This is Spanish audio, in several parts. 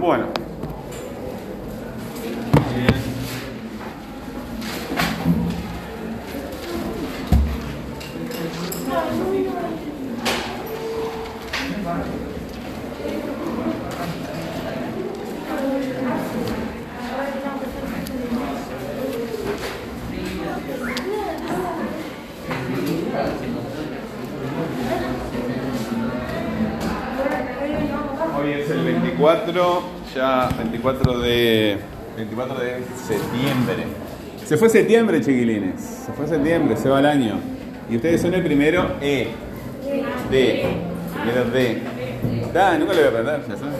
Bueno. Hoy es el 24, ya 24 de, 24 de septiembre. Se fue septiembre, chiquilines. Se fue septiembre, se va el año. Y ustedes son el primero E. D. Primero D. Da, nunca lo voy a aprender, ya sabes.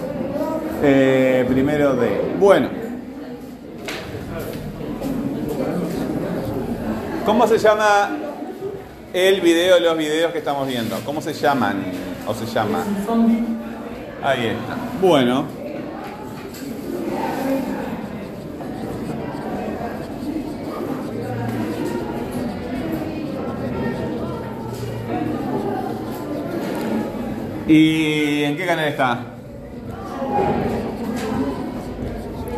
Eh, primero D. Bueno. ¿Cómo se llama el video, los videos que estamos viendo? ¿Cómo se llaman? ¿O se llama? Ahí está. Bueno. ¿Y en qué canal está?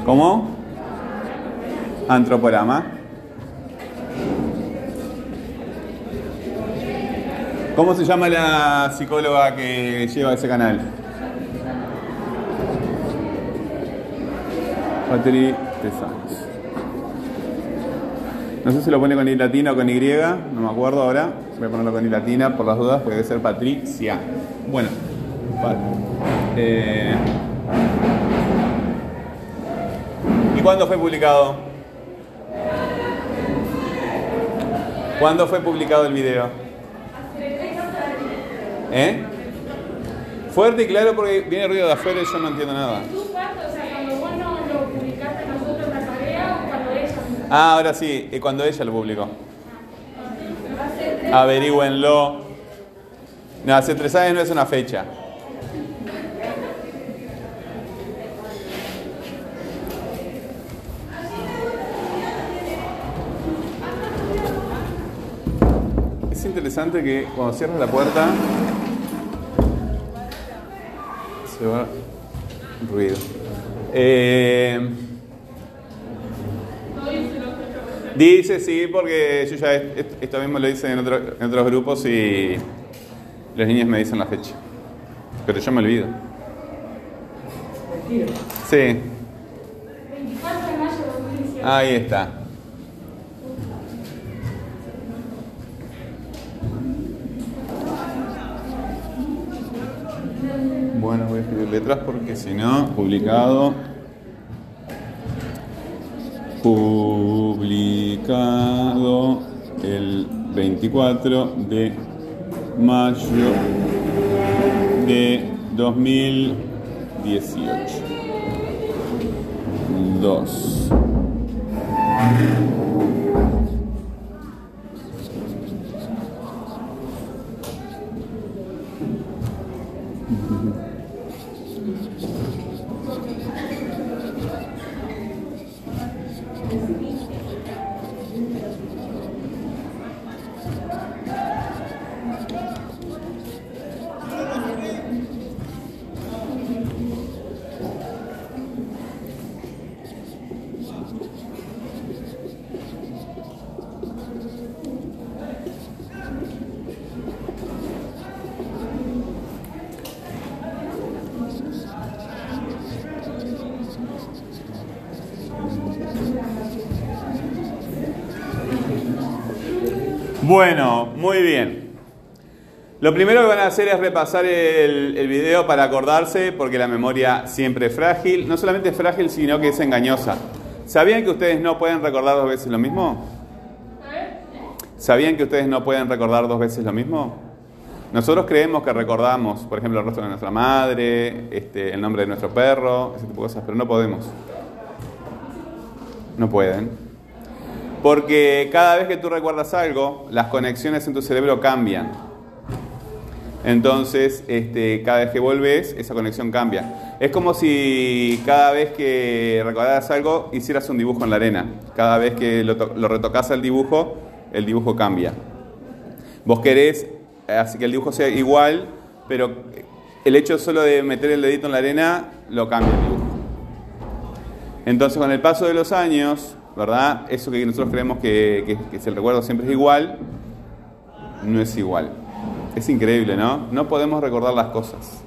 ¿Cómo? Antroporama. ¿Cómo se llama la psicóloga que lleva ese canal? Patri Tesanos. No sé si lo pone con I latina o con Y, no me acuerdo ahora. Voy a ponerlo con I latina por las dudas, porque debe ser Patricia. Bueno, Eh, ¿y cuándo fue publicado? ¿Cuándo fue publicado el video? ¿Eh? Fuerte y claro porque viene ruido de afuera y yo no entiendo nada. Ah, ahora sí, y cuando ella lo publicó. Averígüenlo. No, hace tres años no es una fecha. Es interesante que cuando cierras la puerta se va ruido. Eh, Dice sí, porque yo ya est- esto mismo lo hice en, otro- en otros grupos y los niños me dicen la fecha. Pero yo me olvido. Sí, 24 de mayo de 2017. ahí está. Bueno, voy a escribir letras porque si no, publicado. Publicado el 24 de mayo de 2018. 2. Bueno, muy bien. Lo primero que van a hacer es repasar el, video para acordarse, porque la memoria siempre es frágil. No solamente es frágil, sino que es engañosa. ¿Sabían que ustedes no pueden recordar dos veces lo mismo? ¿Sabían que ustedes no pueden recordar dos veces lo mismo? Nosotros creemos que recordamos, por ejemplo, el rostro de nuestra madre, este, el nombre de nuestro perro, ese tipo de cosas, pero no podemos. No pueden. Porque cada vez que tú recuerdas algo, las conexiones en tu cerebro cambian. Entonces, este, cada vez que volvés, esa conexión cambia. Es como si cada vez que recordaras algo, hicieras un dibujo en la arena. Cada vez que lo, to- lo retocas al dibujo, el dibujo cambia. Vos querés así que el dibujo sea igual, pero el hecho solo de meter el dedito en la arena lo cambia el dibujo. Entonces, con el paso de los años, ¿verdad? Eso que nosotros creemos que, que, el recuerdo siempre es igual, no es igual. Es increíble, ¿no? No podemos recordar las cosas.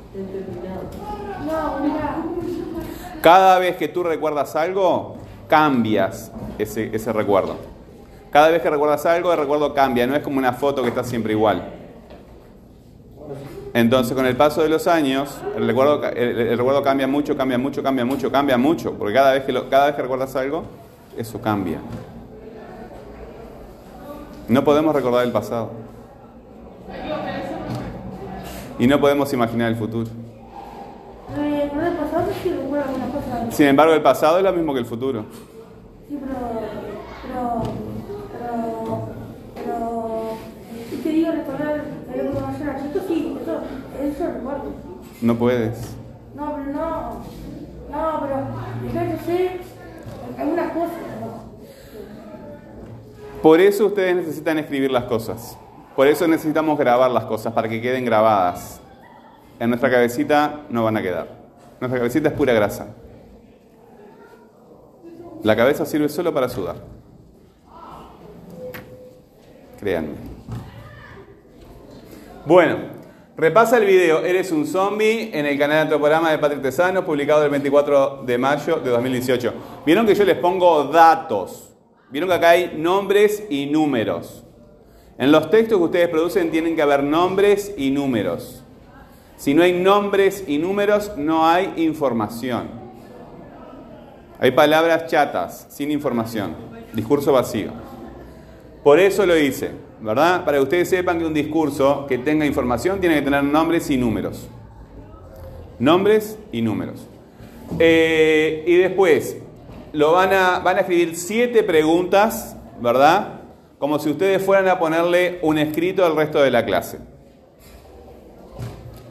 Cada vez que tú recuerdas algo, cambias ese, ese recuerdo. Cada vez que recuerdas algo, el recuerdo cambia, no es como una foto que está siempre igual. Entonces, con el paso de los años, el recuerdo, el, el recuerdo cambia mucho, cambia mucho, cambia mucho, cambia mucho, porque cada vez, que cada vez que recuerdas algo, eso cambia. No podemos recordar el pasado. Y no podemos imaginar el futuro. Sin embargo, el pasado es lo mismo que el futuro. Sí, pero. Pero. Pero. Pero. ¿Y te digo recordar el información a esto sí, eso, eso recuerdo. No puedes. No, pero no. No, pero. Yo sé cosas. ¿no? Por eso ustedes necesitan escribir las cosas. Por eso necesitamos grabar las cosas para que queden grabadas. En nuestra cabecita no van a quedar. Nuestra cabecita es pura grasa. La cabeza sirve solo para sudar. Créanme. Bueno, repasa el video Eres un zombie en el canal Antroporama de Patrick Tesano, publicado el 24 de mayo de 2018. Vieron que yo les pongo datos. Vieron que acá hay nombres y números. En los textos que ustedes producen tienen que haber nombres y números. Si no hay nombres y números, no hay información. Hay palabras chatas, sin información. Discurso vacío. Por eso lo hice, ¿verdad? Para que ustedes sepan que un discurso que tenga información tiene que tener nombres y números. Nombres y números. Eh, y después, lo van a, van a escribir siete preguntas, ¿verdad? Como si ustedes fueran a ponerle un escrito al resto de la clase.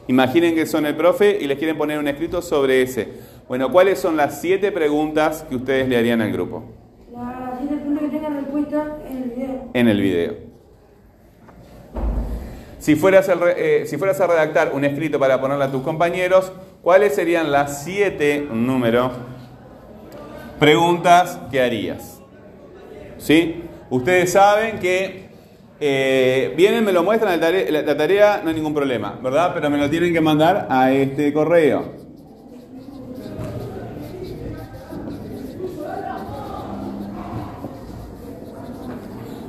Imaginen que son el profe y les quieren poner un escrito sobre ese. Bueno, ¿cuáles son las siete preguntas que ustedes le harían al grupo en el video? Si fueras, eh, si fueras a redactar un escrito para ponerle a tus compañeros, ¿cuáles serían las siete, un número, preguntas que harías? ¿Sí? Ustedes saben que eh, vienen, me lo muestran la tarea, la tarea, no hay ningún problema, ¿verdad? Pero me lo tienen que mandar a este correo.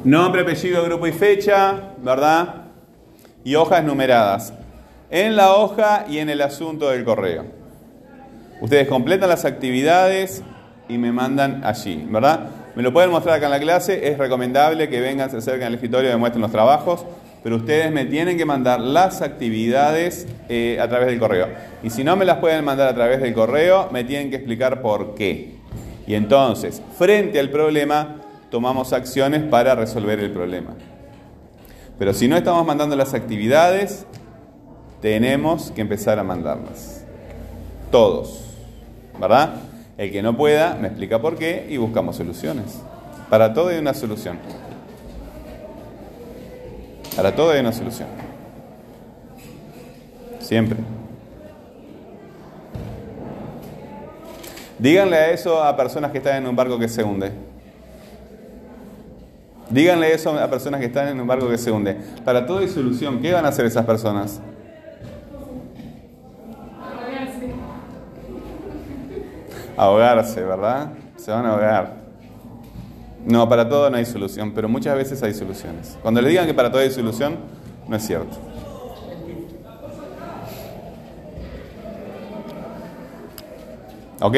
Nombre, apellido, grupo y fecha, ¿verdad? Y hojas numeradas. En la hoja y en el asunto del correo. Ustedes completan las actividades y me mandan allí, ¿verdad? Me lo pueden mostrar acá en la clase, es recomendable que vengan, se acerquen al escritorio y me muestren los trabajos, pero ustedes me tienen que mandar las actividades eh, a través del correo. Y si no me las pueden mandar a través del correo, me tienen que explicar por qué. Y entonces, frente al problema, tomamos acciones para resolver el problema. Pero si no estamos mandando las actividades, tenemos que empezar a mandarlas. Todos. ¿Verdad? El que no pueda, me explica por qué y buscamos soluciones. Para todo hay una solución. Para todo hay una solución. Siempre. Díganle a eso a personas que están en un barco que se hunde. Díganle eso a personas que están en un barco que se hunde. Para todo hay solución. ¿Qué van a hacer esas personas? Ahogarse, ¿verdad? Se van a ahogar. No, para todo no hay solución, pero muchas veces hay soluciones. Cuando le digan que para todo hay solución, no es cierto. ¿Ok?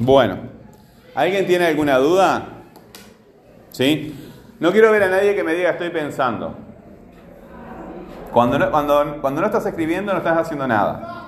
Bueno, ¿alguien tiene alguna duda? ¿Sí? No quiero ver a nadie que me diga estoy pensando. Cuando no, cuando, cuando no estás escribiendo no estás haciendo nada.